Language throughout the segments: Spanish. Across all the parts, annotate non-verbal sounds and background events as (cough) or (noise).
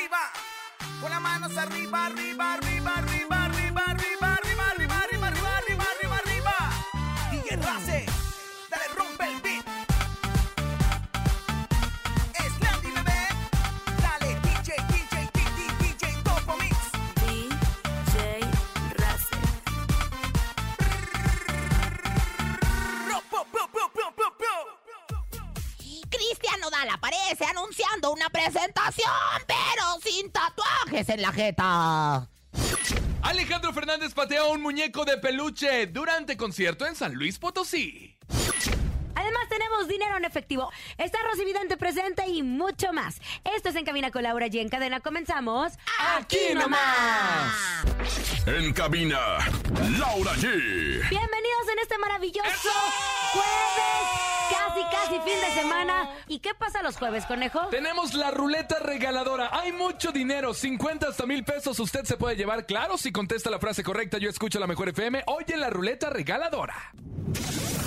arriba, con las manos arriba, arriba, arriba, arriba, arriba, arriba. En la jeta. Alejandro Fernández patea un muñeco de peluche durante concierto en San Luis Potosí. Además tenemos dinero en efectivo. Está Rosy Vidente presente y mucho más. Esto es En Cabina con Laura y en cadena comenzamos... ¡Aquí nomás! En cabina, Laura G. Bienvenidos en este maravilloso jueves. Casi, casi fin de semana. ¿Y qué pasa los jueves, conejo? Tenemos la ruleta regaladora. Hay mucho dinero, 50 hasta mil pesos. Usted se puede llevar, claro, si contesta la frase correcta. Yo escucho la mejor FM. Hoy en la ruleta regaladora.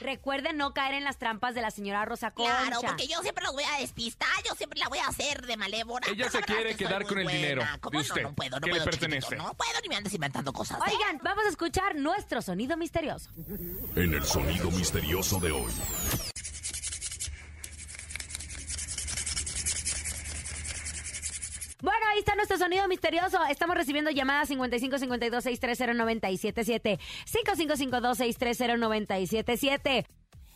Recuerden no caer en las trampas de la señora Rosa Concha. Claro, porque yo siempre los voy a despistar, yo siempre la voy a hacer de malévola. Ella se la (laughs) quiere que quedar con el buena. dinero ¿Cómo de no? usted, No puedo, no que le puedo, pertenece. No puedo ni me andes inventando cosas. ¿eh? Oigan, vamos a escuchar nuestro sonido misterioso. En el sonido misterioso de hoy. Bueno, ahí está nuestro sonido misterioso. Estamos recibiendo llamadas 55 52 630 977 5552 630 977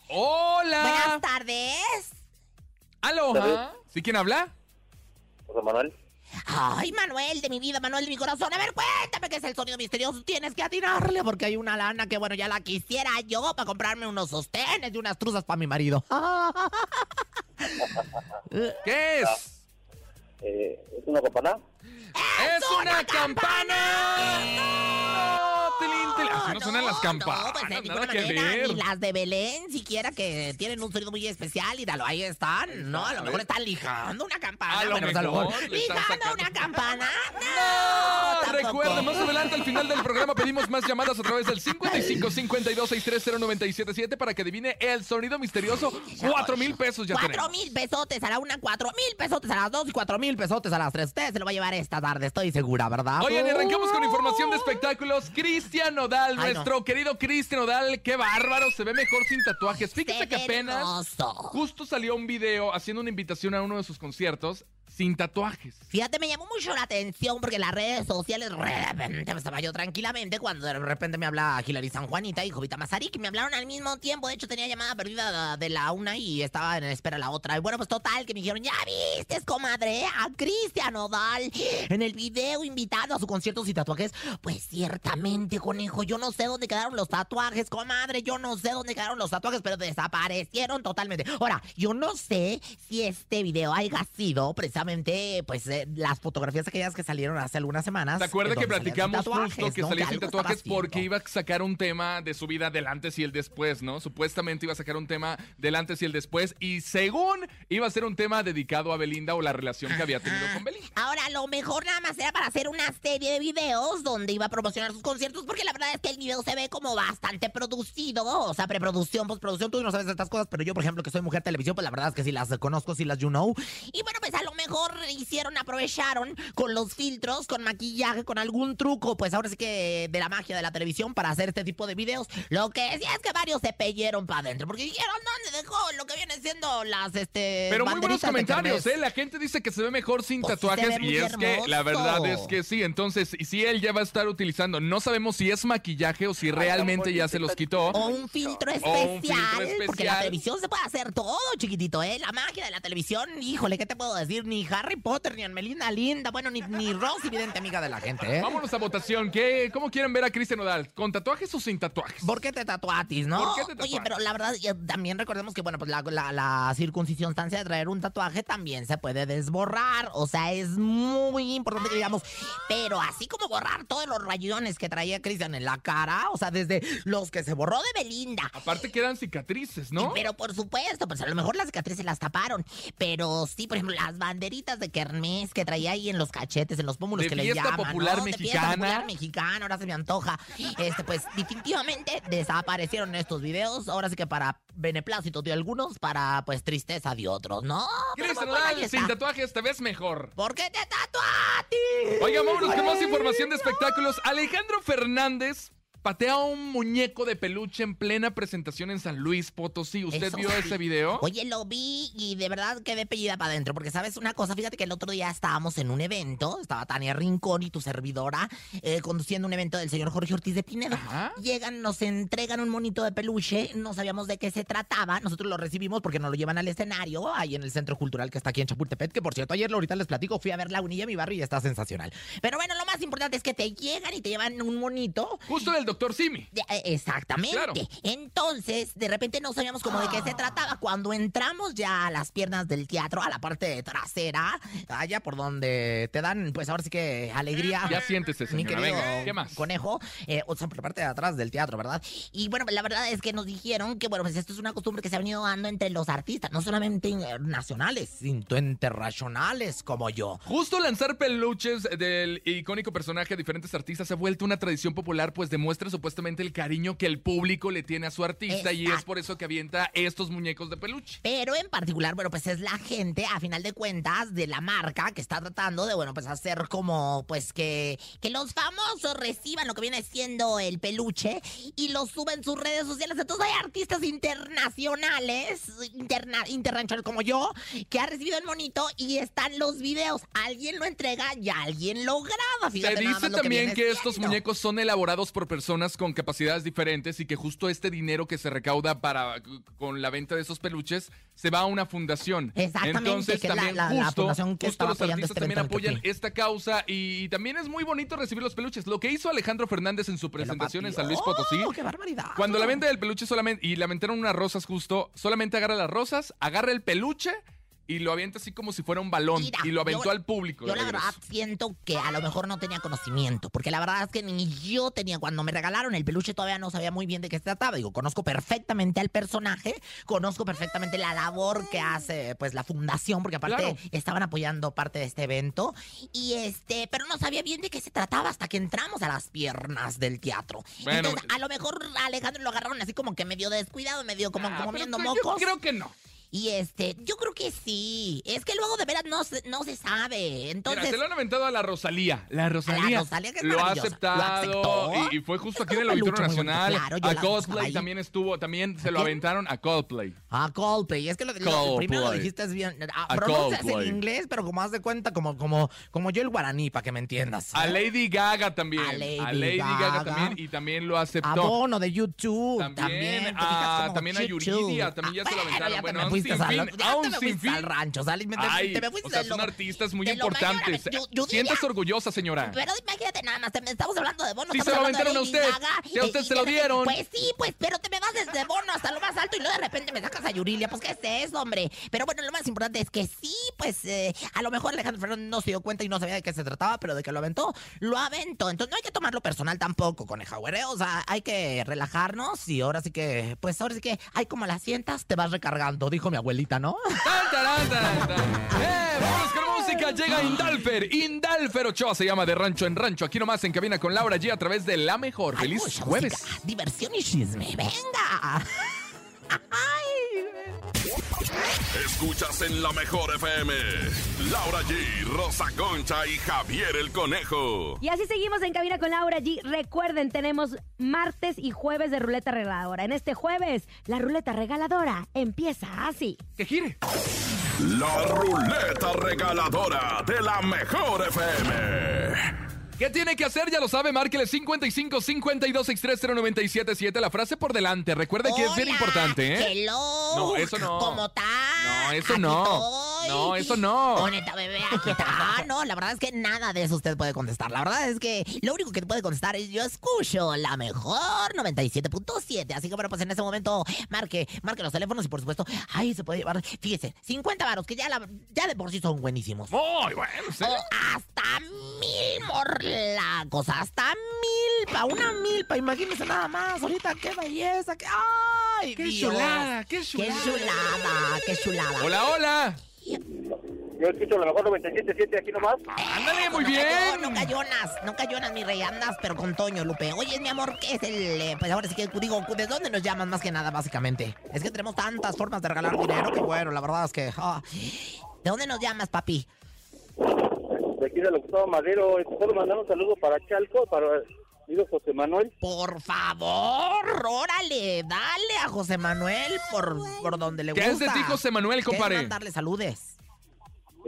¡Hola! Buenas tardes. ¡Aloha! ¿Sí quién habla? José Manuel. Ay, Manuel de mi vida, Manuel de mi corazón. A ver, cuéntame qué es el sonido misterioso. Tienes que atinarle porque hay una lana que, bueno, ya la quisiera yo para comprarme unos sostenes y unas truzas para mi marido. ¿Qué es? Eh, ¿Es una campana? ¡Es una campana! Así no suenan las campanas. No, pues de ninguna manera. Ni las de Belén, siquiera que tienen un sonido muy especial. Y dalo, ahí están. No, a lo mejor están lijando una campana. A lo mejor lijando una campana. ¡No! Recuerda, más adelante al final del programa pedimos más llamadas a través del 55 52 630 977 para que adivine el sonido misterioso. Cuatro mil pesos ya Cuatro tenemos. mil pesotes a la una, cuatro mil pesotes a las dos y cuatro mil pesotes a las tres. Usted se lo va a llevar esta tarde, estoy segura, ¿verdad? Oigan, y arrancamos con información de espectáculos. Cristian Nodal, Ay, nuestro querido Cristian Nodal, qué bárbaro, se ve mejor sin tatuajes. Fíjese Se que apenas hermoso. justo salió un video haciendo una invitación a uno de sus conciertos sin tatuajes. Fíjate, me llamó mucho la atención porque en las redes sociales, de repente estaba yo tranquilamente cuando de repente me habla Hilary San Juanita y Jovita Mazarik, me hablaron al mismo tiempo. De hecho, tenía llamada perdida de la una y estaba en espera la otra. Y bueno, pues total, que me dijeron, ya viste, comadre, a Cristian Odal en el video invitado a su concierto sin tatuajes. Pues ciertamente, conejo, yo no sé dónde quedaron los tatuajes, comadre, yo no sé dónde quedaron los tatuajes, pero desaparecieron totalmente. Ahora, yo no sé si este video haya sido precisamente precisamente, pues, eh, las fotografías aquellas que salieron hace algunas semanas. ¿Te acuerdas eh, que platicamos tatuajes, justo que ¿no? salía sin tatuajes porque iba a sacar un tema de su vida del antes y el después, ¿no? Supuestamente iba a sacar un tema del antes y el después y según iba a ser un tema dedicado a Belinda o la relación que había tenido con Belinda. Ahora, lo mejor nada más era para hacer una serie de videos donde iba a promocionar sus conciertos, porque la verdad es que el video se ve como bastante producido, o sea, preproducción, postproducción, tú no sabes de estas cosas, pero yo, por ejemplo, que soy mujer televisión, pues la verdad es que sí las conozco, sí las you know. Y bueno, pues mejor hicieron, aprovecharon con los filtros, con maquillaje, con algún truco, pues ahora sí que de la magia de la televisión para hacer este tipo de videos. Lo que sí es que varios se peyeron para adentro, porque dijeron, ¿dónde dejó lo que viene siendo las, este... Pero muy buenos comentarios? ¿eh? La gente dice que se ve mejor sin Pues tatuajes y es que la verdad es que sí. Entonces, y si él ya va a estar utilizando, no sabemos si es maquillaje o si realmente ya se los quitó. O un filtro especial, un filtro porque la especial. televisión se puede hacer todo, chiquitito, ¿eh? La magia de la televisión, híjole, ¿qué te puedo decir? Ni Harry Potter, ni Anmelina Linda, bueno, ni, ni Rosy, evidente amiga de la gente, ¿eh? Vámonos a votación. ¿Qué, ¿Cómo quieren ver a Cristian Nodal? ¿Con tatuajes o sin tatuajes? ¿Por qué te tatuatis, no? ¿Por qué te Oye, pero la verdad, ya también recordemos que, bueno, pues la, la, la circuncisión de traer un tatuaje también se puede desborrar. O sea, es muy importante que digamos. Pero así como borrar todos los rayones que traía Cristian en la cara, o sea, desde los que se borró de Belinda, Aparte quedan cicatrices, ¿no? Pero por supuesto, pues a lo mejor las cicatrices las taparon. Pero sí, por ejemplo, las banderitas de Kermés que traía ahí en los cachetes, en los pómulos De que le llaman. popular ¿no? De fiesta mexicana. popular mexicana, ahora se me antoja. Este, pues definitivamente desaparecieron estos videos. Ahora sí que para beneplácito de algunos, para pues tristeza de otros, ¿no? Nodal, está. sin tatuajes te ves mejor. ¿Por qué te tatuaste? Oiga, vámonos con más información de espectáculos. Alejandro Fernández patea a un muñeco de peluche en plena presentación en San Luis Potosí. ¿Usted Eso vio sí. ese video? Oye, lo vi y de verdad quedé pellida para adentro. Porque, ¿sabes una cosa? Fíjate que el otro día estábamos en un evento. Estaba Tania Rincón y tu servidora eh, conduciendo un evento del señor Jorge Ortiz de Pinedo. Ajá. Llegan, nos entregan un monito de peluche. No sabíamos de qué se trataba. Nosotros lo recibimos porque nos lo llevan al escenario ahí en el Centro Cultural que está aquí en Chapultepec. Que por cierto, ayer ahorita les platico, fui a ver la unilla en mi barrio y está sensacional. Pero bueno, lo más importante es que te llegan y te llevan un monito. Justo del doctor Simi. Eh, Exactamente. Claro. Entonces, de repente no sabíamos cómo de qué se trataba. Cuando entramos ya a las piernas del teatro, a la parte trasera, allá por donde te dan, pues ahora sí que alegría. Ya siéntese, Mi señora. querido Venga, ¿qué más? conejo, eh, o sea, por la parte de atrás del teatro, ¿verdad? Y bueno, la verdad es que nos dijeron que, bueno, pues esto es una costumbre que se ha venido dando entre los artistas, no solamente eh, nacionales, sino internacionales como yo. Justo lanzar peluches del icónico personaje a diferentes artistas se ha vuelto una tradición popular, pues demuestra supuestamente el cariño que el público le tiene a su artista y es Exacto. por eso que avienta estos muñecos de peluche. Pero en particular, bueno, pues es la gente, a final de cuentas, de la marca que está tratando de, bueno, pues hacer como, pues que, que los famosos reciban lo que viene siendo el peluche y lo suben en sus redes sociales. Entonces hay artistas internacionales, interna, internacionales como yo, que ha recibido el monito y están los videos. Alguien lo entrega y alguien lo graba. Fíjate Se dice también viene que, estos muñecos son elaborados por personas con capacidades diferentes y que justo este dinero que se recauda para con la venta de esos peluches se va a una fundación. Exactamente, Entonces que la- también la- la justo, fundación que justo los apoyando artistas este también apoyan esta causa y, también es muy bonito recibir los peluches. Lo que hizo Alejandro Fernández en su presentación en. San Luis Potosí. ¡Oh, qué barbaridad! Cuando la venta del peluche solamente y le aventaron unas rosas justo, solamente agarra las rosas, agarra el peluche y lo avienta así como si fuera un balón Mira, y lo aventó yo- al público. Yo la verdad siento que a lo mejor no tenía conocimiento, porque la verdad es que ni yo tenía, cuando me regalaron el peluche todavía no sabía muy bien de qué se trataba. Digo, conozco perfectamente al personaje, conozco perfectamente la labor que hace pues la fundación, porque aparte Claro. estaban apoyando parte de este evento, y este, pero no sabía bien de qué se trataba hasta que entramos a las piernas del teatro. Bueno, Entonces, a lo mejor a Alejandro lo agarraron así como que medio descuidado, medio como, Ah, como viendo yo mocos. creo que no. Y este, yo creo que sí. Es que luego de veras no se, no se sabe. Entonces. Mira, se lo han aventado a la Rosalía. La Rosalía, Rosalía, que es lo ha maravillosa. ¿Lo aceptado y, y fue justo Es aquí en el Auditorio Nacional. claro, a la Coldplay también estuvo, también se ¿A lo aventaron a Coldplay. A Coldplay. Es que lo, lo- primero lo dijiste bien. A, A pronuncias en inglés, pero como haz de cuenta, como, como, como yo el guaraní, para que me entiendas. A Lady Gaga también. A Lady Gaga. Gaga. también y también lo A aceptó. Bono de YouTube. También, También, te a- también a. Yuridia, también ya se lo bueno, aventaron. Fuiste al, sinfín, ya a un te me fuiste sinfín. al rancho, te- me fuiste o sea, son artistas muy importantes. diría- orgullosa, señora. Pero imagínate nada más, te- estamos hablando de bonos. Sí, se lo aventaron a usted. Sí, a usted se lo dieron. Pues sí, pues, pero te me vas desde bono hasta lo más alto y luego de repente me sacas a Yurilia. Pues, ¿qué es eso, hombre? Pero bueno, lo más importante es que sí, pues, eh, a lo mejor Alejandro Fernández no se dio cuenta y no sabía de qué se trataba, pero de que lo aventó, lo aventó. Entonces no hay que tomarlo personal tampoco, coneja, güey. O sea, hay que relajarnos y ahora sí que, pues ahora sí que, hay como las sientas, te vas recargando, dijo mi abuelita, ¿no? ¡Eh! Vámonos con música. Llega Indalfer. Indalfer Ochoa se llama de rancho en rancho. Aquí nomás en cabina con Laura G a través de La Mejor. Feliz mucha jueves. música, diversión y chisme. ¡Venga! (laughs) Ay. Escuchas en la mejor FM. Laura G, Rosa Concha y Javier el Conejo. Y así seguimos en Cabina con Laura G. Recuerden, tenemos martes y jueves de ruleta regaladora. En este jueves, la ruleta regaladora empieza así. Que gire. La ruleta regaladora de la mejor FM. ¿Qué tiene que hacer? Ya lo sabe, márquele 55 52 630 977 La frase por delante. Recuerde que es bien Hola, importante, ¿eh? Hello. No, eso no. ¿Cómo estás? No, eso no. No, eso no. Bonita bebé, aquí está. (laughs) Ah, no, la verdad es que nada de eso usted puede contestar. La verdad es que lo único que puede contestar es yo escucho la mejor 97.7. Así que bueno, pues en ese momento marque, marque los teléfonos y por supuesto, ahí se puede llevar, fíjese, 50 varos, que ya, la- ya de por sí son buenísimos. Muy bueno, ¿sí? O hasta mil morlacos, hasta mil, pa' una milpa, imagínense nada más, ahorita qué belleza, que ay, Qué Dios. chulada, qué qué chulada. chulada, qué chulada. Hola, hola. Yo escucho la mejor 97.7 aquí nomás. Ándale, muy no Cayó, bien. no cayonas, no cayonas, mi rey, andas, pero con Toño, Lupe. Oye, mi amor, ¿qué es el...? eh, pues ahora sí que digo, ¿de dónde nos llaman más que nada, básicamente? Es que tenemos tantas formas de regalar dinero que bueno, la verdad es que... ah. ¿De dónde nos llamas, papi? De aquí de Gustavo Madero. ¿Puedo mandar un saludo para Chalco, para digo José Manuel? Por favor, órale, dale a José Manuel por, por donde le ¿Qué gusta. es de ti, José Manuel, ¿Qué es compadre? mandarle saludes?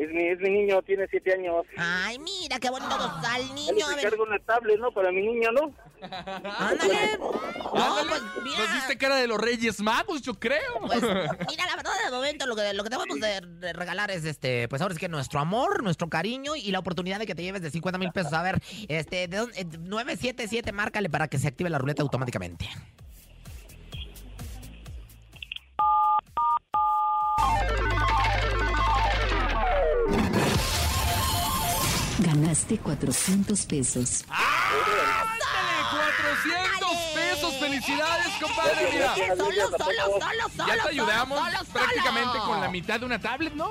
Es mi, es mi niño, tiene siete años. Ay, mira, qué bonito al Él niño. A le ver, cargo una tablet, ¿no? Para mi niño, ¿no? ándale. No, Ándale. pues mira. Nos diste cara de los Reyes Magos, yo creo. Pues, mira, la verdad, de momento lo que, lo que debemos de, de regalar es, este, pues ahora es que nuestro amor, nuestro cariño y la oportunidad de que te lleves de 50 mil pesos. A ver, este, de dónde, eh, 977, márcale para que se active la ruleta automáticamente. Ganaste 400 pesos. ¡Ándale! ¡400 pesos! ¡Felicidades, compadre! Mira, Solo, solo, solo, solo. ya te ayudamos solo, solo. prácticamente con la mitad de una tablet, ¿no?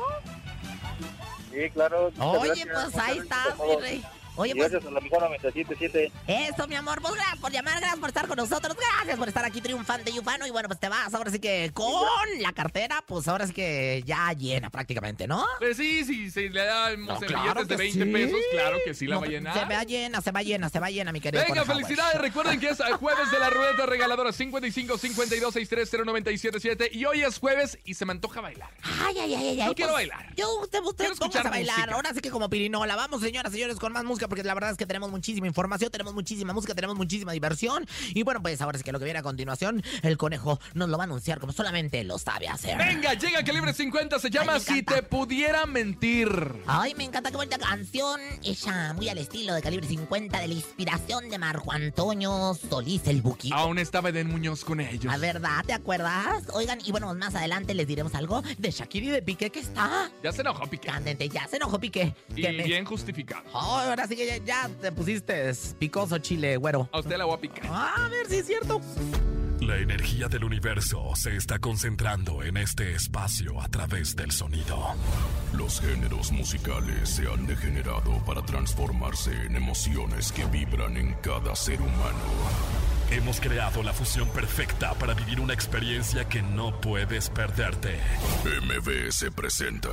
Sí, claro. Oye, gracias, pues ahí por mi rey. Oye, pues Gracias a la mejor 97.7. eso, mi amor. Pues gracias por llamar, gracias por estar con nosotros, gracias por estar aquí triunfante y ufano. Y bueno, pues te vas ahora sí que con la cartera, pues ahora sí que ya llena prácticamente, ¿no? Pues sí, sí, sí, le damos No, claro de que 20 sí. pesos, claro que sí la No, va a llenar. Se va llena, se va llena, se va llena, mi querido. Venga, felicidades. Recuerden que es el jueves de la ruleta regaladora 55 52 630 977 y hoy es jueves y se me antoja bailar. Ay, ay, ay, ay. Yo ay, quiero pues, bailar. Yo, usted, usted Quiero escuchar a bailar. música. Ahora sí que como pirinola. Vamos, señoras, señores, con más música, porque la verdad es que tenemos muchísima información, tenemos muchísima música, tenemos muchísima diversión. Y bueno, pues ahora sí que lo que viene a continuación, el conejo nos lo va a anunciar como solamente lo sabe hacer. Venga, llega Calibre 50, se llama Si te pudiera mentir. Ay, me encanta qué bonita canción. Ella muy al estilo de calibre 50 de la inspiración de Marco Antonio Solís el Buki. Aún estaba Eden Muñoz con ellos. ¿A verdad? ¿Te acuerdas? Oigan, y bueno, más adelante les diremos algo de Shakira y de Piqué que está. Ya se enojó, Piqué. Candente, ya se enojó Piqué. Y Que me- bien justificado. Ay, ahora sí que ya, ya te pusiste picoso chile, güero. A usted la voy a picar. A ver si es cierto. La energía del universo se está concentrando en este espacio a través del sonido. Los géneros musicales se han degenerado para transformarse en emociones que vibran en cada ser humano. Hemos creado la fusión perfecta para vivir una experiencia que no puedes perderte. MBS presenta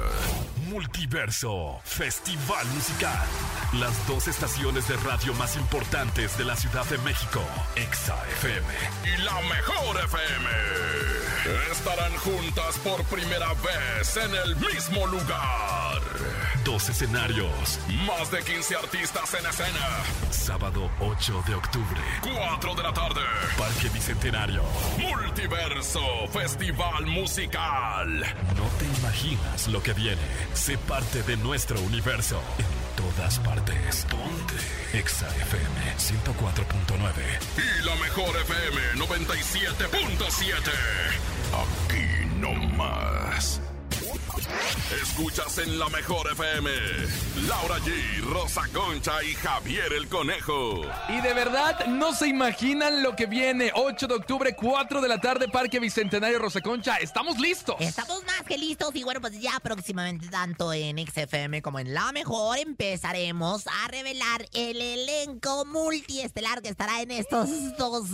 Multiverso Festival Musical. Las dos estaciones de radio más importantes de la Ciudad de México, Exa FM y la Mejor FM, estarán juntas por primera vez en el mismo lugar. Dos escenarios. Más de 15 artistas en escena. Sábado 8 de octubre. 4 de la tarde. Parque Bicentenario. Multiverso. Festival musical. No te imaginas lo que viene. Sé parte de nuestro universo. En todas partes. Ponte. Exa FM 104.9. Y la mejor FM 97.7. Aquí no más. Escuchas en la mejor FM. Laura G, Rosa Concha y Javier el Conejo. Y de verdad, no se imaginan lo que viene. 8 de octubre, 4 de la tarde, Parque Bicentenario Rosa Concha. ¡Estamos listos! Estamos más listos y bueno, pues ya próximamente tanto en XFM como en La Mejor empezaremos a revelar el elenco multiestelar que estará en estos dos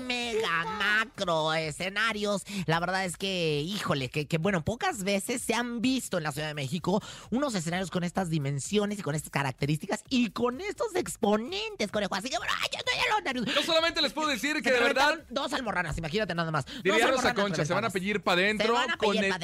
mega macro escenarios. La verdad es que, híjole, que, que bueno, pocas veces se han visto en la Ciudad de México unos escenarios con estas dimensiones y con estas características y con estos exponentes, conejo. Así que bueno, ay, yo estoy a los nervios. Yo solamente les puedo decir que de verdad Dos almorranas, imagínate nada más. Diría Rosa Concha, se van a pedir para adentro con el pa'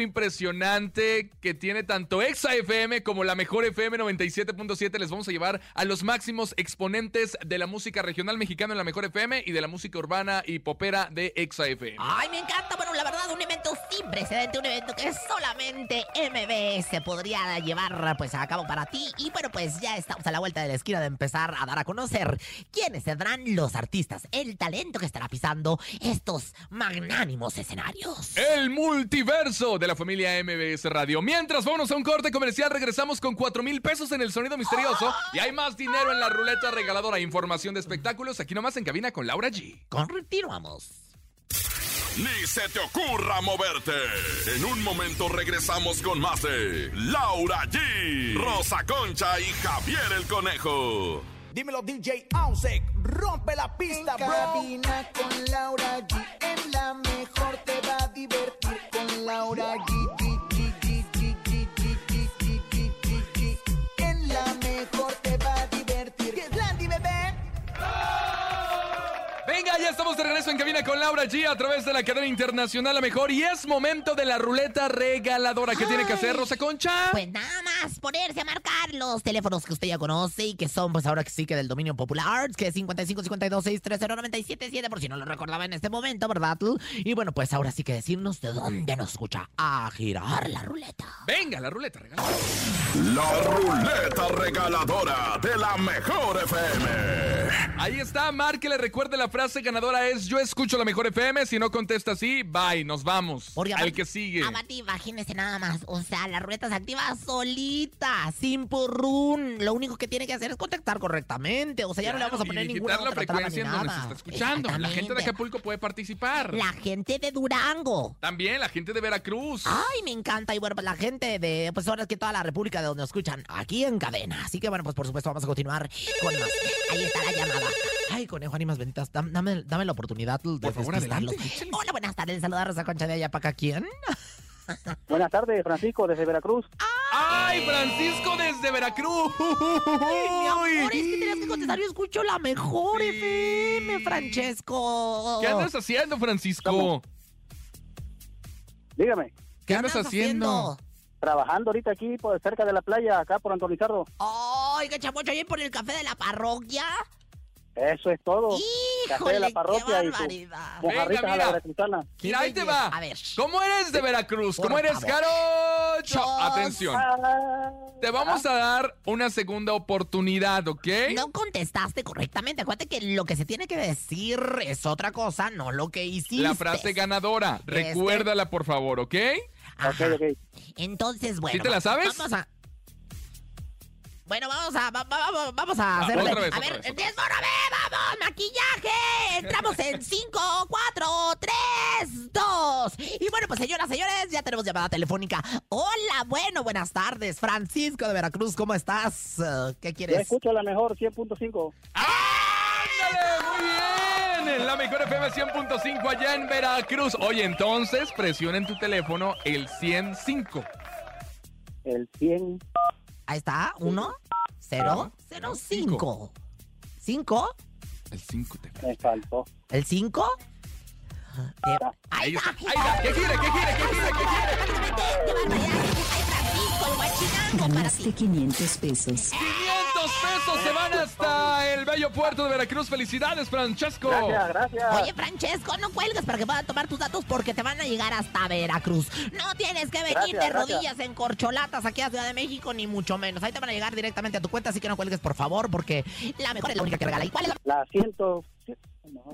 impresionante que tiene tanto Exa FM como la mejor FM 97.7. Les vamos a llevar a los máximos exponentes de la música regional mexicana en la mejor FM y de la música urbana y popera de Exa FM. Ay, me encanta. Bueno, la verdad, un evento sin precedente, un evento que solamente MBS podría llevar pues a cabo para ti. Y bueno, pues ya estamos a la vuelta de la esquina de empezar a dar a conocer quiénes tendrán los artistas, el talento que estará pisando estos magnánimos escenarios. El multiverso de la familia MBS Radio. Mientras vámonos a un corte comercial, regresamos con 4 mil pesos en el sonido misterioso y hay más dinero en la ruleta regaladora. Información de espectáculos aquí nomás en cabina con Laura G. Continuamos. Ni se te ocurra moverte. En un momento regresamos con más de Laura G, Rosa Concha y Javier el Conejo. Dímelo DJ Ausek, rompe la pista, bro. Cabina con Laura G, en la mejor te va a divertir loud, I get ya estamos de regreso en cabina con Laura G a través de la cadena internacional La Mejor y es momento de la ruleta regaladora. ¿Qué tiene que hacer, Rosa Concha? Pues nada más ponerse a marcar los teléfonos que usted ya conoce y que son, pues ahora que sí que del dominio popular, que es 55 52 630 977, por si no lo recordaba en este momento, ¿verdad? Y bueno, pues ahora sí que decirnos de dónde nos escucha a girar la ruleta. Venga, la ruleta regaladora. La ruleta regaladora de la mejor FM. Ahí está, márquele, recuerde la frase ganadora es yo escucho la mejor FM, si no contesta así, bye, nos vamos. Porque Al que sigue. Aparte, imagínese nada más. O sea, la ruleta se activa solita, sin purrún. Lo único que tiene que hacer es contactar correctamente. O sea, ya no le vamos a Claro, poner y ninguna digitar la otra frecuencia en donde se está escuchando. La gente de. Acapulco puede participar. La gente de Durango. También la gente de Veracruz. Ay, me encanta. Y bueno, pues la gente de, pues ahora es que toda la República de donde nos escuchan, aquí en cadena. Así que bueno, pues por supuesto vamos a continuar con más. Ahí está la llamada. Ay, conejo, ánimas benditas, dam- dame, dame la oportunidad de Por favor, adelante. Hola, buenas tardes. Saluda a Rosa Concha de allá para acá. ¿Quién? (laughs) Buenas tardes, Francisco, desde Veracruz. ¡Ay, Francisco desde Veracruz! Mi amor, es que tenías que contestar. Yo escucho la mejor Sí. FM, Francesco. ¿Qué andas haciendo, Francisco? Dígame, ¿Qué andas haciendo? trabajando ahorita aquí por cerca de la playa, acá por Antonizardo. Ay, qué chamucho, ahí por el café de la parroquia. Eso es todo. Café Híjole, de la qué parroquia y su- barbaridad. Mojarritas Venga, a la mira. veracruzana. Mira, ahí te va. A ver. ¿Cómo eres de Veracruz? Por ¿Cómo eres, favor. Jarocho? Atención. Ah, Te vamos a dar una segunda oportunidad, ¿ok? No contestaste correctamente. Acuérdate que lo que se tiene que decir es otra cosa, no lo que hiciste. La frase ganadora. Este- Recuérdala, por favor, ¿ok? Ajá. Ok, ok. Entonces, bueno. ¿Sí te la sabes? Vamos a. Bueno, vamos a, va- va- va- vamos a hacerle. otra vez, a otra ver, desmórame, vamos, maquillaje. Entramos en 5, 4, 3, 2. Y bueno, pues señoras, señores, ya tenemos llamada telefónica. Hola, bueno, buenas tardes. Francisco de Veracruz, ¿cómo estás? ¿Qué Yo quieres? escucho la mejor 100.5. ¡Ándale! ¡Muy bien! En la mejor FM 100.5 allá en Veracruz. Oye, entonces presiona en tu teléfono el 105. El 100. Ahí está, 1, 0, 0, 5. ¿5? El 5 te Me faltó. ¿El 5? Ahí Ahí está. Ahí está. ¿Qué quiere? ¿Qué quiere? ¿Qué quiere? ¿Qué quiere? ¡Qué barbaridad! ¡Ay, Francisco, el bueno Chinango para Ganaste ti. 500 pesos. 500 pesos se van hasta el bello puerto de Veracruz. Felicidades, Francesco. Gracias, gracias. Oye, Francesco, no cuelgues para que puedan tomar tus datos porque te van a llegar hasta Veracruz. No tienes que venir Gracias, de gracias. rodillas en corcholatas aquí a Ciudad de México, ni mucho menos. Ahí te van a llegar directamente a tu cuenta, así que no cuelgues, por favor, porque la mejor es la única que regala. ¿Y cuál es la La 100, no,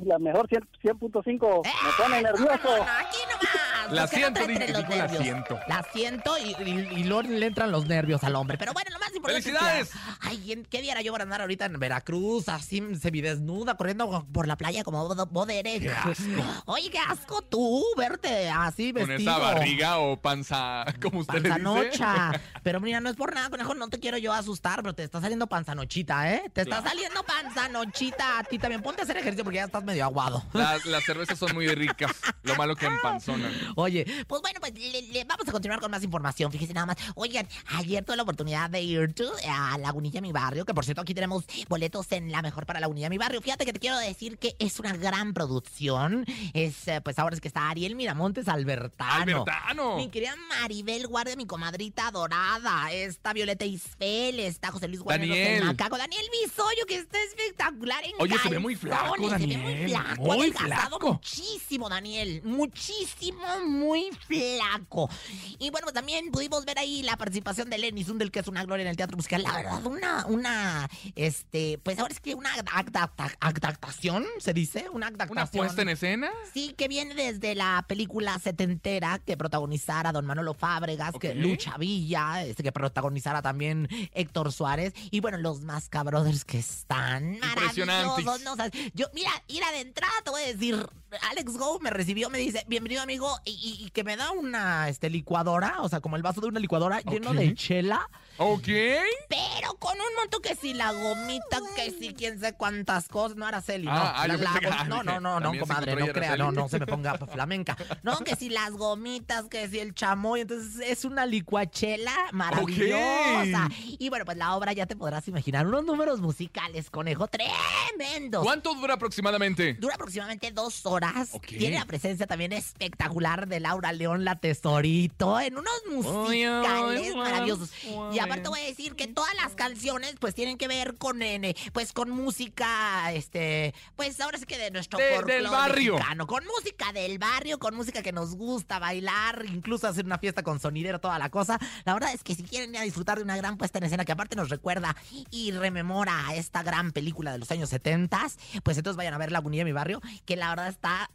la mejor 100 100.5. Me pone nervioso. No, no, no, aquí nomás. La que no siento, dijo la siento. La siento y, y, y luego le entran los nervios al hombre. Pero bueno, lo más importante ¡Felicidades! Ay, ¿en ¿qué viera yo para andar ahorita en Veracruz, así semidesnuda, corriendo por la playa como eres? (laughs) Oye, qué asco tú, verte así Con vestido. esa barriga o panza, como usted dice. Panzanocha. (laughs) Pero mira, no es por nada, conejo, no te quiero yo asustar, pero te está saliendo panzanochita, ¿eh? Te está saliendo panzanochita a ti también. Ponte a hacer ejercicio porque ya estás medio aguado. Las, las cervezas son muy ricas. Lo malo que empanzonan. Oye, pues bueno, pues le- le- vamos a continuar con más información. Fíjese nada más. Oigan, ayer tuve la oportunidad de ir a Lagunilla, mi barrio, que por cierto aquí tenemos boletos en la mejor para Lagunilla, mi barrio. Fíjate que te quiero decir que es una gran producción. Es, eh, pues ahora es que está Ariel Miramontes Albertano. ¡Albertano! Mi querida Maribel Guardia, mi comadrita dorada. Está Violeta Isfel, está José Luis Guardia Daniel. Macaco, Daniel Bisoyo, que está espectacular en Oye, se ve muy flaco, calzones, Se ve muy Daniel, flaco, muy flaco. muchísimo, Daniel. Muchísimo, muy flaco. Y bueno, también pudimos ver ahí la participación de Lenny Sundel, que es una gloria en el teatro musical. La verdad, una, una, este, pues ahora es que una adapta- adaptación, se dice, una adaptación. ¿Una puesta en escena? Sí, que viene desde la película setentera que protagonizara Don Manolo Fábregas, que Ok. Lucha Villa, este, que protagonizara también Héctor Suárez. Y bueno, los Masca Brothers que están Impresionantes. ¿no? O sea, yo, mira, ir de entrada te voy a decir, Alex Go me recibió, me dice, bienvenido amigo, y, y- y que me da una este, licuadora, o sea, como el vaso de una licuadora lleno de chela. Ok. Pero con un monto que si la gomita, que si quién sé cuántas cosas, no Araceli, no. Ah, yo La- la pensé que- gom- ah, no, no, no, no, comadre, no crea, no, no se me ponga flamenca. No, que si las gomitas, que si el chamoy, entonces es una licuachela maravillosa. Y bueno, pues la obra ya te podrás imaginar, unos números musicales, conejo, tremendos. ¿Cuánto dura aproximadamente? Dura aproximadamente dos horas. Ok. Tiene la presencia también espectacular de Laura León, la tesorito, en unos musicales ay, maravillosos. ay. Y aparte voy a decir que todas las canciones pues tienen que ver con eh, pues con música, este, pues ahora sí que de nuestro De- del barrio. mexicano, con música del barrio, con música que nos gusta bailar, incluso hacer una fiesta con sonidero, toda la cosa. La verdad es que si quieren ir a disfrutar de una gran puesta en escena que aparte nos recuerda y rememora a esta gran película de los años 70, pues entonces vayan a ver Lagunilla, mi barrio, que la verdad está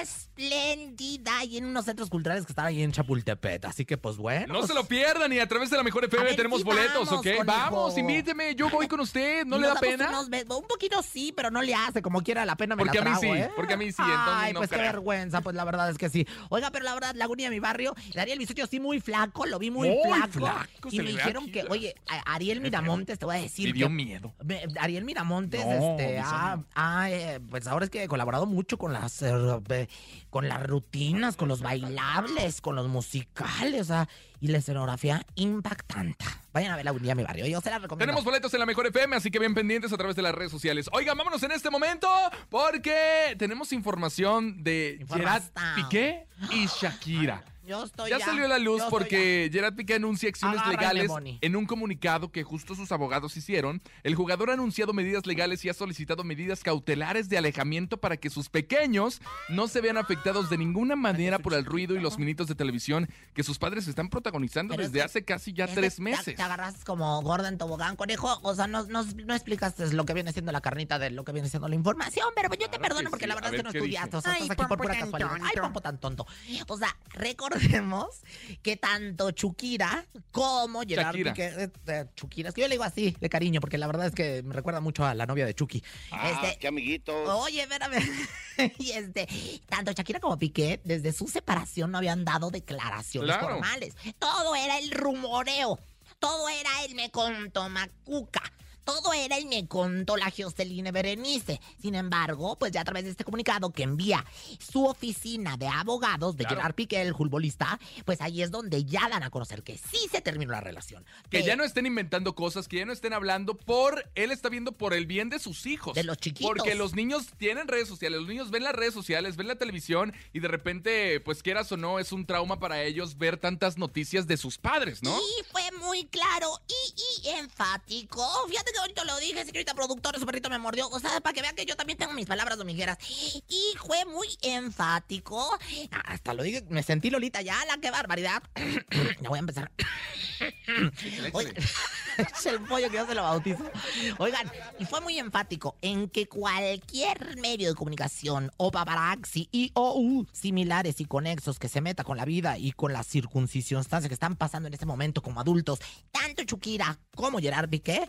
espléndida y en unos centros culturales que están ahí en Chapultepec. Así que pues bueno. No se lo pierdan y a través de la mejor FM ver tenemos boletos, vamos, ¿ok? conejo. Vamos, invíteme, yo voy con usted, ¿no le da pena? unos un poquito sí, pero no le hace, como quiera la pena me Porque la a mí sí, ¿eh? porque a mí sí, entonces Ay, no pues qué vergüenza, pues la verdad es que sí. Oiga, pero la verdad, Lagunilla, mi barrio, Ariel Bisoño sí muy flaco, lo vi muy, Muy flaco. flaco, y me dijeron que, oye, Ariel Miramontes, te voy a decir Me dio que miedo. me- Ariel Miramontes, No, este, ha, Bisoño. ha, eh, pues ahora es que he colaborado mucho con las, eh, eh, con las rutinas, con los bailables, con los musicales, o sea, y la escenografía impactante. Vayan a ver Lagunilla, mi barrio, yo se la recomiendo. Tenemos boletos en la mejor FM, así que bien pendientes a través de las redes sociales. Oigan, vámonos en este momento porque tenemos información de Gerard. Piqué y Shakira. Yo estoy Ya salió a la luz yo porque Gerard Piqué anuncia acciones legales Moni. en un comunicado que justo sus abogados hicieron. El jugador ha anunciado medidas legales y ha solicitado medidas cautelares de alejamiento para que sus pequeños no se vean afectados de ninguna manera por el ruido y los minutos de televisión que sus padres están protagonizando Pero es desde que- hace casi ya Es tres te- meses. Te, agarras como gorda en tobogán, conejo. O sea, no, no, no explicaste lo que viene siendo la carnita de lo que viene siendo la información. Pero yo te Claro que perdono porque sí. la verdad es que no ¿qué estudiaste. O sea, Ay, estás aquí por pura tan casualidad. Ay, tonto. pompo tan tonto. O sea, recordemos que tanto Shukira como Gerard Shakira. Piqué... eh, eh, es que yo le digo así, de cariño, porque la verdad es que me recuerda mucho a la novia de Chucky. Ah, Este, qué amiguitos. Oye, espérame. (laughs) y este, tanto Shakira como Piqué, desde su separación no habían dado declaraciones Claro. formales. Todo era el rumoreo. Todo era el me contó macuca. Todo era y me contó la Joseline Berenice. Sin embargo, pues ya a través de este comunicado que envía su oficina de abogados de Claro. Gerard Piqué, el futbolista, pues ahí es donde ya dan a conocer que sí se terminó la relación. Que ya no estén inventando cosas, que ya no estén hablando por. Él está viendo por el bien de sus hijos. De los chiquitos. Porque los niños tienen redes sociales, los niños ven las redes sociales, ven la televisión y de repente, pues quieras o no, es un trauma para ellos ver tantas noticias de sus padres, ¿no? Y fue muy claro y, y enfático. Fíjate ahorita lo dije, señorita productora, su perrito me mordió. O sea, para que vean que yo también tengo mis palabras domingueras. Y fue muy enfático. Hasta lo dije, me sentí Lolita ya, la qué barbaridad. (clears throat) ya voy a empezar. (laughs) Oigan, (laughs) es el pollo que yo se lo bautizo. Oigan, y fue muy enfático en que cualquier medio de comunicación o paparazzi y o similares y conexos que se meta con la vida y con las circunstancias que están pasando en este momento como adultos, tanto Shakira como Gerard Piqué,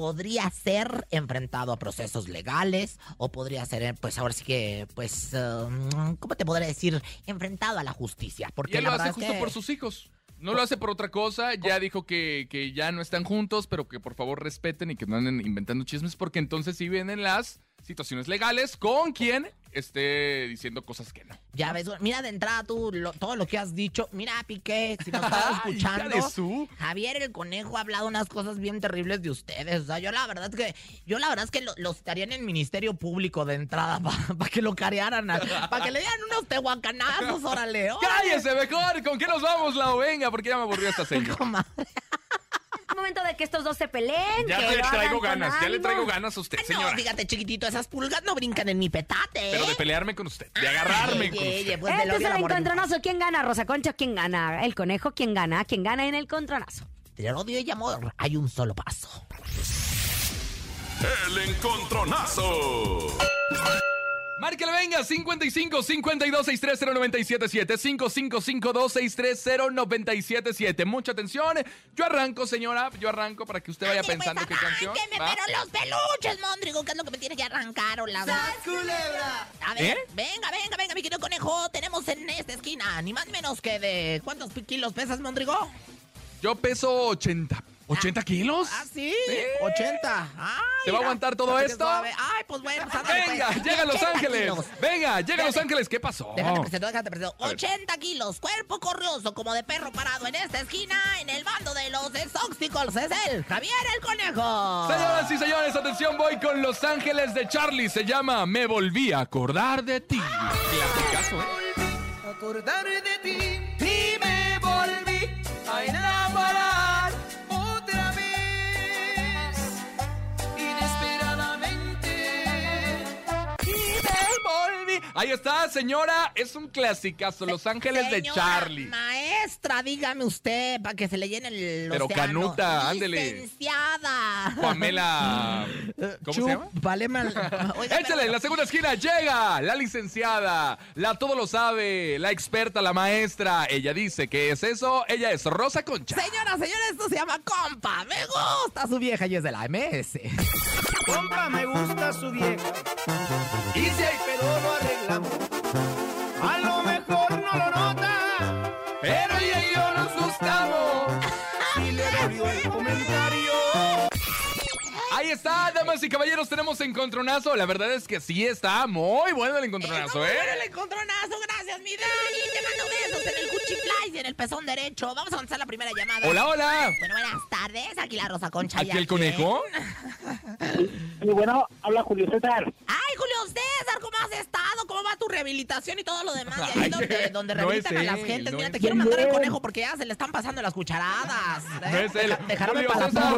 podría ser enfrentado a procesos legales o podría ser, eh, pues ahora sí que, pues, um, ¿cómo te podré decir? Enfrentado a la justicia. Porque Y él la lo hace justo que- por sus hijos. No lo hace por otra cosa. Ya dijo que, que ya no están juntos, pero que por favor respeten y que no anden inventando chismes, porque entonces sí vienen las situaciones legales con quien esté diciendo cosas que no. Ya ves, mira de entrada tú lo- todo lo que has dicho. Mira, Piqué, si nos (laughs) estás escuchando. su. Javier el Conejo ha hablado unas cosas bien terribles de ustedes. O sea, yo la verdad es que, yo la verdad es que lo, los estaría en el Ministerio Público de entrada (laughs) para que lo carearan, para que le dieran unos tehuacanazos, órale. (laughs) órale. ¡Cállese mejor! ¿Con qué nos vamos, Lau? Venga, porque ya me aburrió esta señora. Momento de que estos dos se peleen. Ya que le traigo ganas, ya le traigo ganas a usted, Ay, no, señora. fíjate, chiquitito, esas pulgas no brincan en mi petate. Pero de ¿eh? pelearme con usted, de agarrarme Ay, con oye, usted. pues, Este es el encontronazo. ¿Quién gana, Rosa Concha? ¿Quién gana? ¿El conejo? ¿Quién gana? ¿Quién gana en el encontronazo? Del odio y amor hay un solo paso. El encontronazo. Márquele venga, 55 52 630 977 5552 630 977 Mucha atención. Yo arranco, señora. Yo arranco para que usted vaya Ándale, pensando pues, qué canción. pero los peluches, Mondrigo, ¿qué es lo que me tiene que arrancar? O la... A ver, ¿Eh? venga, venga, venga, mi querido conejo. Tenemos en esta esquina, ni más ni menos que de... ¿Cuántos kilos pesas, Mondrigo? Yo peso 80. ¿80 kilos? ¿Ah, sí? 80. Ay, ¿Se va a aguantar todo esto? Ay, pues bueno, pues, ándale, Venga, pues. llega a Los 80 Ángeles. kilos. Venga, llega a Los. Ángeles. ¿Qué pasó? Déjate presento, déjate presento. A ver. 80 kilos, cuerpo corrioso como de perro parado en esta esquina, en el bando de los Exoxicals. Es él, Javier el Conejo. Señoras y señores, atención, voy con Los Ángeles de Charlie. Se llama Me volví a acordar de ti. Clasicazo, ¿eh? acordar de ti Ahí está, señora. Es un clasicazo. Los Ángeles de Charlie. Maestra, dígame usted, para que se le llene el Pero océano. Canuta, ándele. Licenciada. Pamela. (laughs) ¿Cómo se llama? Vale mal. (laughs) Oiga, Échale, pero- en la segunda esquina llega la licenciada, la todo lo sabe, la experta, la maestra. Ella dice que es eso, ella es Rosa Concha. Señora, señora, esto se llama compa. Me gusta su vieja y es de la MS. compa me gusta su vieja y si hay pero arreglamos a lo mejor no lo nota Pero ella y yo nos gustamos. y le dolió el comentario Ahí está, damas y caballeros, tenemos encontronazo. La verdad es que sí está muy bueno el encontronazo, ¿eh? bueno, el encontronazo, gracias, mi Dani. Te mando besos en el y en el pezón derecho. Vamos a avanzar la primera llamada. Hola, hola. Bueno, buenas tardes. Aquí la Rosa Concha. ¿Aquí ¿y el conejo? Y bueno, habla Julio César. Ay, Julio César, ¿cómo has estado? ¿Cómo va tu rehabilitación y todo lo demás? Y ahí Ay, donde, (laughs) donde no rehabilitan es a las gentes. no Mira, te quiero él. mandar al conejo porque ya se le están pasando las cucharadas. ¿eh? No es él. Julio César.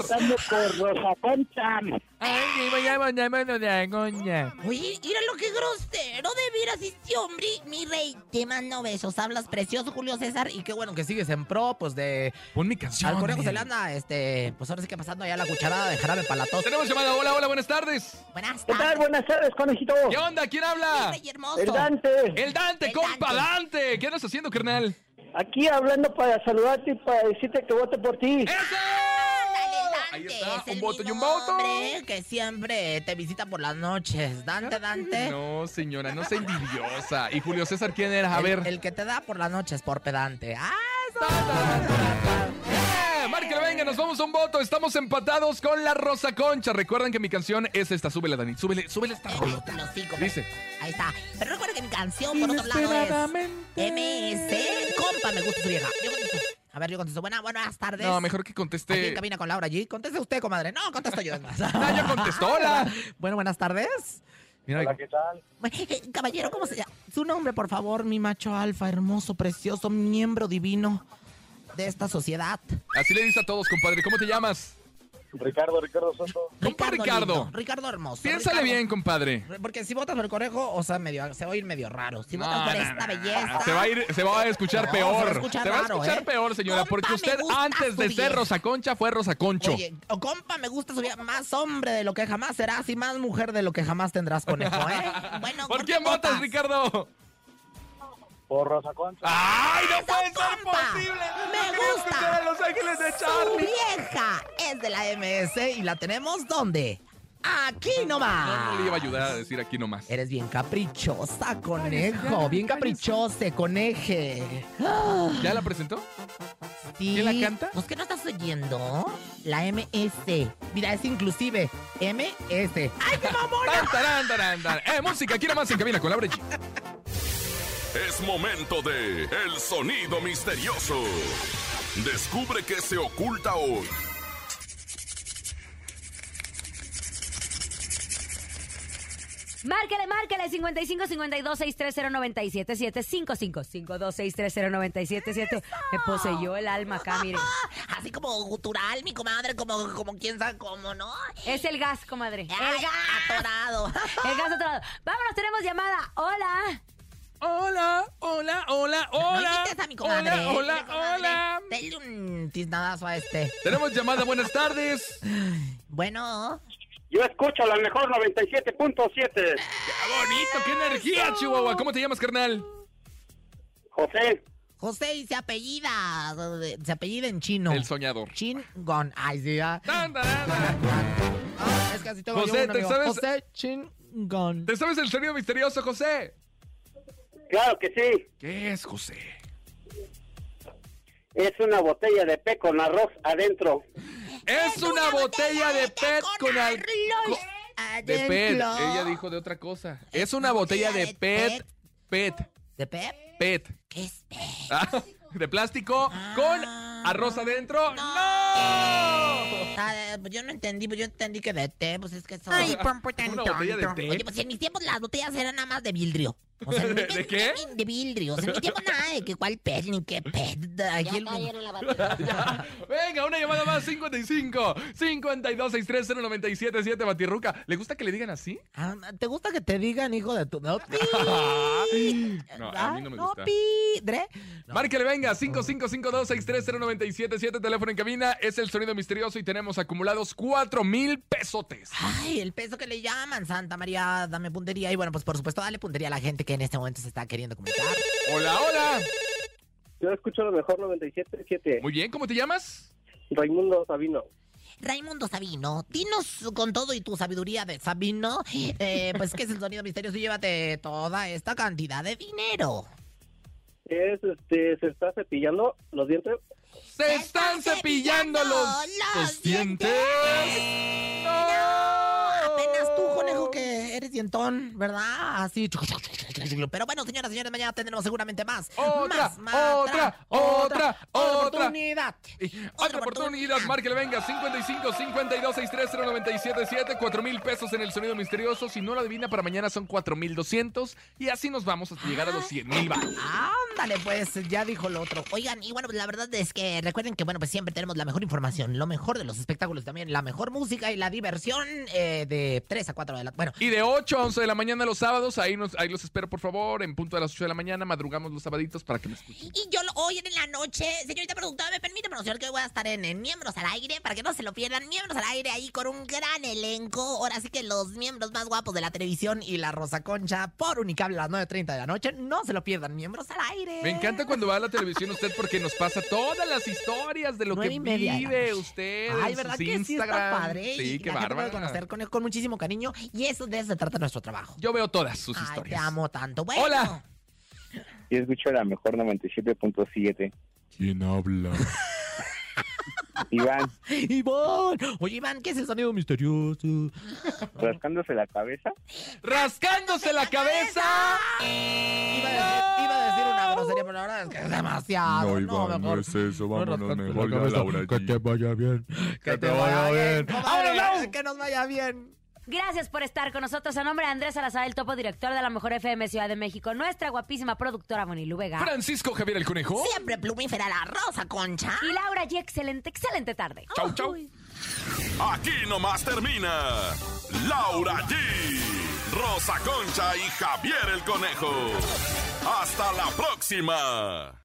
Por Rosa Concha. Oye, mira lo que grosero, de veras, este hombre. Mi rey, te mando besos. Hablas precioso, Julio César. Y qué bueno que sigues en pro, pues de. Pon mi canción. Al conejo se le anda, este. Pues ahora sí que pasando allá la cucharada de jarabe para la tos. Tenemos llamada. Hola, hola, buenas tardes. Buenas ¿Qué tal? tardes. Buenas tardes, conejito. ¿Qué onda? ¿Quién habla? rey hermoso. El Dante. El Dante, El compa Dante. Dante. ¿Qué andas haciendo, carnal? Aquí hablando para saludarte y para decirte que voto por ti. ¡Eso! Ahí está, es un voto y un voto. hombre que siempre te visita por las noches. Dante, Dante. (laughs) No, señora, no sea envidiosa. ¿Y Julio César quién era? A el, ver. El que te da por las noches por pedante. ¡Ah, eso! Eh, Márquelo, venga, nos vamos a un voto. Estamos empatados con la Rosa Concha. Recuerden que mi canción es esta. Súbela, Dani. Súbele, súbele esta rolota. Los cinco. Dice. Ahí está. Pero recuerda que mi canción, por otro lado, es MS. Compa, me gusta su vieja. Yo. A ver, yo contesto. Buena, buenas tardes. No, mejor que Aquí en conteste. cabina con Laura G. Conteste usted, comadre. No, contesto yo, es más. (laughs) Ah, ya contestó, hola. (laughs) Bueno, buenas tardes. Mira, Hola, ¿qué tal? Bueno, eh, Caballero, ¿cómo se llama? Su nombre, por favor, mi macho alfa, hermoso, precioso, miembro divino de esta sociedad. así le dice a todos, compadre. ¿Cómo te llamas? Ricardo, Ricardo Soto. Compa Ricardo. lindo, Ricardo hermoso. Piénsale Ricardo. bien, compadre. Porque si votas por el conejo, o sea, medio, se va a ir medio raro. Si votas No, por no, esta no, belleza. Se va a ir, se va a escuchar No, se peor. va a escuchar se va a escuchar ¿eh? peor, señora, Compa, porque usted antes de ser. Rosa Concha fue Rosa Concho. Oye, o compa, me gusta su vida. Más hombre de lo que jamás serás y más mujer de lo que jamás tendrás, conejo, ¿eh? (laughs) Bueno, ¿Por qué quién votas, Ricardo? Por Rosa Concha. ¡Ay, no ¡Eso, puede ser posible! ¡Me gusta! a Los Ángeles de Su Charlie. vieja es de la MS y la tenemos ¿dónde? Aquí nomás. No le iba a ayudar a decir aquí nomás. Eres bien caprichosa, conejo. Bien caprichose, coneje. ¿Ya la presentó? sí. ¿Quién la canta? ¿Pues qué no estás oyendo? La MS. Mira, es inclusive. MS. ¡Ay, qué mamona! Tan, tarán, tarán, tarán. Eh, música, quiero más en cabina con Laura (laughs) G. Es momento de El Sonido Misterioso. Descubre qué se oculta hoy. Márquele, márquele 55 52 630 977 55 52 630 977 Me poseyó el alma acá, mire. (laughs) Así como gutural, mi comadre, como, como quién sabe cómo, ¿no? Es el gas, comadre. El gas. atorado. (laughs) El gas atorado. Vámonos, tenemos llamada. Hola. Hola, hola, hola, No hola. imites a mi comadre. Hola, hola, comadre, hola. Dale un tiznadazo a este. Tenemos llamada, buenas tardes. Bueno, Yo escucho la mejor 97.7. ¡Qué bonito, qué energía, Chihuahua! ¿Cómo te llamas, carnal? José, José y se apellida. Se apellida en chino. El soñador. Chingon. Ay, sí. Ah, es que así tengo José, yo ¿te amigo. sabes- José Chingon. ¿Te sabes el sonido misterioso, José? Claro que sí. ¿Qué es, José? Es una botella de té con arroz adentro. Es una botella de PET con al... arroz De PET. Ella dijo de otra cosa. Es una botella de PET. PET. ¿De Pep? PET. ¿Qué es Pep? Ah, De plástico con arroz adentro. ¡No! Ah, pues yo no entendí, pues yo entendí que de té, pues es que eso... Ay, Una botella de té. Oye, pues en mis tiempos las botellas eran nada más de vidrio. O sea, ¿De qué? De vidrio. O sea, en mi tiempo nada de que cuál pet ni qué pet. Aquí el- (laughs) Ya. Venga, una llamada más. 55 52 630 977 Batirruca. ¿Le gusta que le digan así? Ah, ¿Te gusta que te digan hijo de tu... No, pi. (laughs) No, a mí no me gusta. pi, Dre. No. Márquele, venga, 5552-630-977, teléfono en cabina, es el sonido misterioso y tenemos acumulados 4 mil pesotes. Ay, el peso que le llaman, Santa María, dame puntería. Y bueno, pues por supuesto, dale puntería a la gente que en este momento se está queriendo comunicar. Hola, hola. Yo escucho la mejor 97.7. Muy bien, ¿cómo te llamas? Raimundo Sabino. Raimundo Sabino, dinos con todo y tu sabiduría de Sabino, eh, pues qué es el sonido misterioso y llévate toda esta cantidad de dinero. Es, este, se está cepillando los dientes. Se están cepillando los, los dientes. Conejo, que eres dientón, ¿verdad? Así. Pero bueno, señoras y señores, mañana tendremos seguramente más. Otra, más, más, otra, otra, otra. oportunidad. Otra oportunidad, márquele, venga, 55 52 630 977 4 mil pesos en el sonido misterioso. Si no lo adivina, para mañana son 4 mil 200 y así nos vamos hasta llegar a los 100 mil. Ándale, pues, ya dijo lo otro. Oigan, y bueno, la verdad es que recuerden que, bueno, pues siempre tenemos la mejor información, lo mejor de los espectáculos también, la mejor música y la diversión eh, de 3 a 4 de la... Bueno, Y de 8 a 11 de la mañana los sábados, ahí, nos, ahí los espero, por favor, en punto de las 8 de la mañana, madrugamos los sabaditos para que me escuchen. Y yo lo- hoy en la noche, señorita productora, me permite pronunciar que voy a estar en, en Miembros al Aire, para que no se lo pierdan, Miembros al Aire ahí con un gran elenco. Ahora sí que los miembros más guapos de la televisión y la Rosa Concha por Unicable a las 9.30 de la noche. No se lo pierdan, Miembros al Aire. Me encanta cuando va a la televisión usted porque nos pasa todas las historias de lo que vive usted. Ay, ¿verdad que sí está Instagram. padre? Sí, y qué bárbara. conocer con, con muchísimo cariño y eso de eso se trata nuestro trabajo. Yo veo todas sus Ay, historias. te amo tanto. Bueno, Hola. Yo escucho la mejor 97.7. ¿Quién habla? (laughs) Iván, Iván. Oye, Iván, ¿qué es el sonido misterioso? rascándose la cabeza. ¡Rascándose la cabeza! Iba a decir, iba a decir una grosería, pero la verdad es que es demasiado. mejor. eso. rascarte la cabeza. Que te vaya bien. Que te vaya bien. Vámonos, Vámonos, Que nos vaya bien. Gracias por estar con nosotros. A nombre de Andrés Salazar, el topo director de la Mejor FM Ciudad de México, nuestra guapísima productora Bonilu Vega. Francisco Javier el Conejo. Siempre plumífera la rosa, concha. Y Laura G, excelente, excelente tarde. Chau, chau. Uy. Aquí nomás termina Laura G, Rosa Concha y Javier el Conejo. Hasta la próxima.